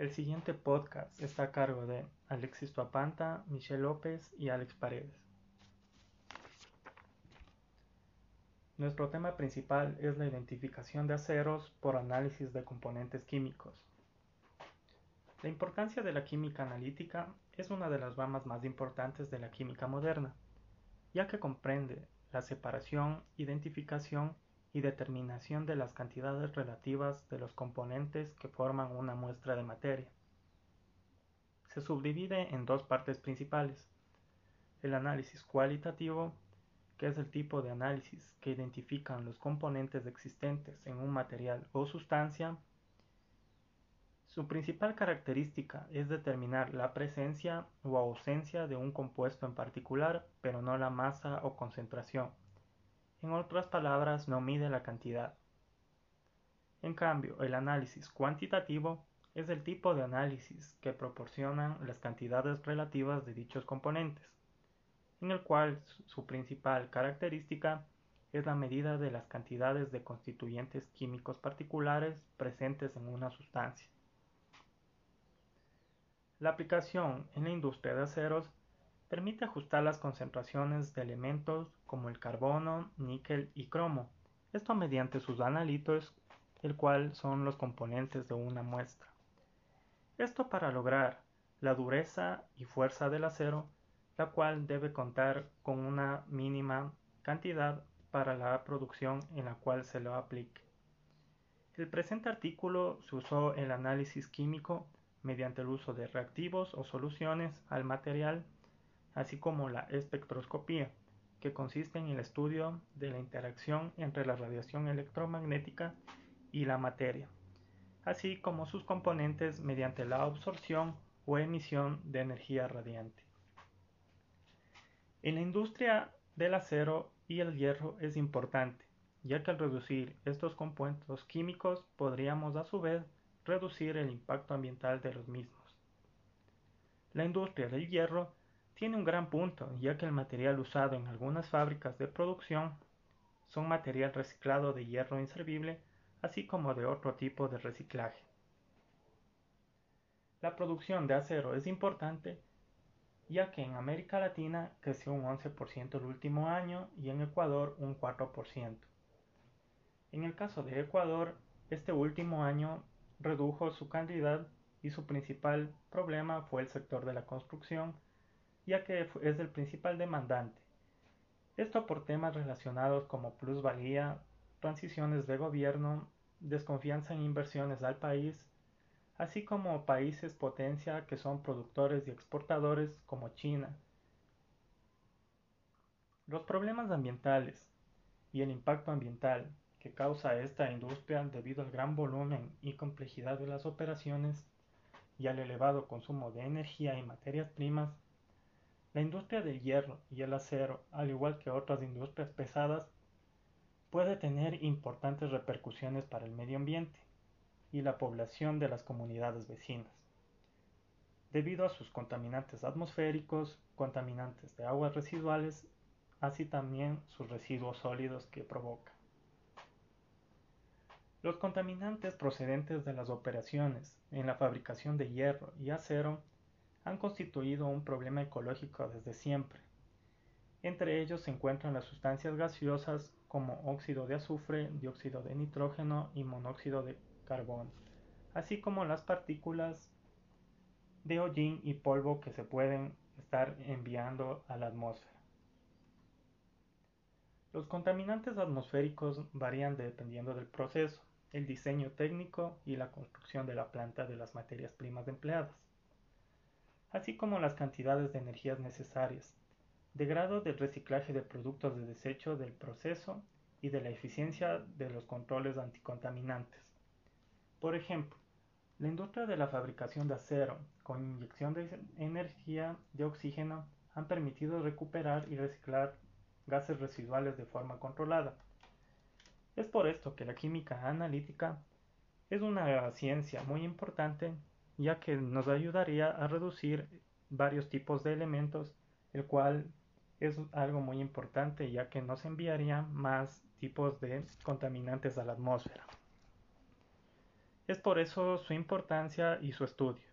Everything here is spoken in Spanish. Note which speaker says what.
Speaker 1: El siguiente podcast está a cargo de Alexis Tuapanta, Michelle López y Alex Paredes. Nuestro tema principal es la identificación de aceros por análisis de componentes químicos. La importancia de la química analítica es una de las ramas más importantes de la química moderna, ya que comprende la separación, identificación y determinación de las cantidades relativas de los componentes que forman una muestra de materia. Se subdivide en dos partes principales, el análisis cualitativo, que es el tipo de análisis que identifican los componentes existentes en un material o sustancia, su principal característica es determinar la presencia o ausencia de un compuesto en particular, pero no la masa o concentración. En otras palabras, no mide la cantidad. En cambio, el análisis cuantitativo es el tipo de análisis que proporcionan las cantidades relativas de dichos componentes, en el cual su principal característica es la medida de las cantidades de constituyentes químicos particulares presentes en una sustancia. La aplicación en la industria de aceros permite ajustar las concentraciones de elementos como el carbono, níquel y cromo, esto mediante sus analitos, el cual son los componentes de una muestra. Esto para lograr la dureza y fuerza del acero, la cual debe contar con una mínima cantidad para la producción en la cual se lo aplique. El presente artículo se usó el análisis químico mediante el uso de reactivos o soluciones al material, así como la espectroscopía, que consiste en el estudio de la interacción entre la radiación electromagnética y la materia, así como sus componentes mediante la absorción o emisión de energía radiante. En la industria del acero y el hierro es importante, ya que al reducir estos compuestos químicos podríamos a su vez reducir el impacto ambiental de los mismos. La industria del hierro tiene un gran punto, ya que el material usado en algunas fábricas de producción son material reciclado de hierro inservible, así como de otro tipo de reciclaje. La producción de acero es importante, ya que en América Latina creció un 11% el último año y en Ecuador un 4%. En el caso de Ecuador, este último año redujo su cantidad y su principal problema fue el sector de la construcción, ya que es el principal demandante. Esto por temas relacionados como plusvalía, transiciones de gobierno, desconfianza en inversiones al país, así como países potencia que son productores y exportadores como China. Los problemas ambientales y el impacto ambiental que causa esta industria debido al gran volumen y complejidad de las operaciones y al elevado consumo de energía y materias primas, la industria del hierro y el acero, al igual que otras industrias pesadas, puede tener importantes repercusiones para el medio ambiente y la población de las comunidades vecinas, debido a sus contaminantes atmosféricos, contaminantes de aguas residuales, así también sus residuos sólidos que provoca. Los contaminantes procedentes de las operaciones en la fabricación de hierro y acero han constituido un problema ecológico desde siempre. Entre ellos se encuentran las sustancias gaseosas como óxido de azufre, dióxido de nitrógeno y monóxido de carbono, así como las partículas de hollín y polvo que se pueden estar enviando a la atmósfera. Los contaminantes atmosféricos varían dependiendo del proceso el diseño técnico y la construcción de la planta de las materias primas empleadas, así como las cantidades de energías necesarias, de grado del reciclaje de productos de desecho del proceso y de la eficiencia de los controles anticontaminantes. Por ejemplo, la industria de la fabricación de acero con inyección de energía de oxígeno han permitido recuperar y reciclar gases residuales de forma controlada, es por esto que la química analítica es una ciencia muy importante ya que nos ayudaría a reducir varios tipos de elementos, el cual es algo muy importante ya que nos enviaría más tipos de contaminantes a la atmósfera. Es por eso su importancia y su estudio.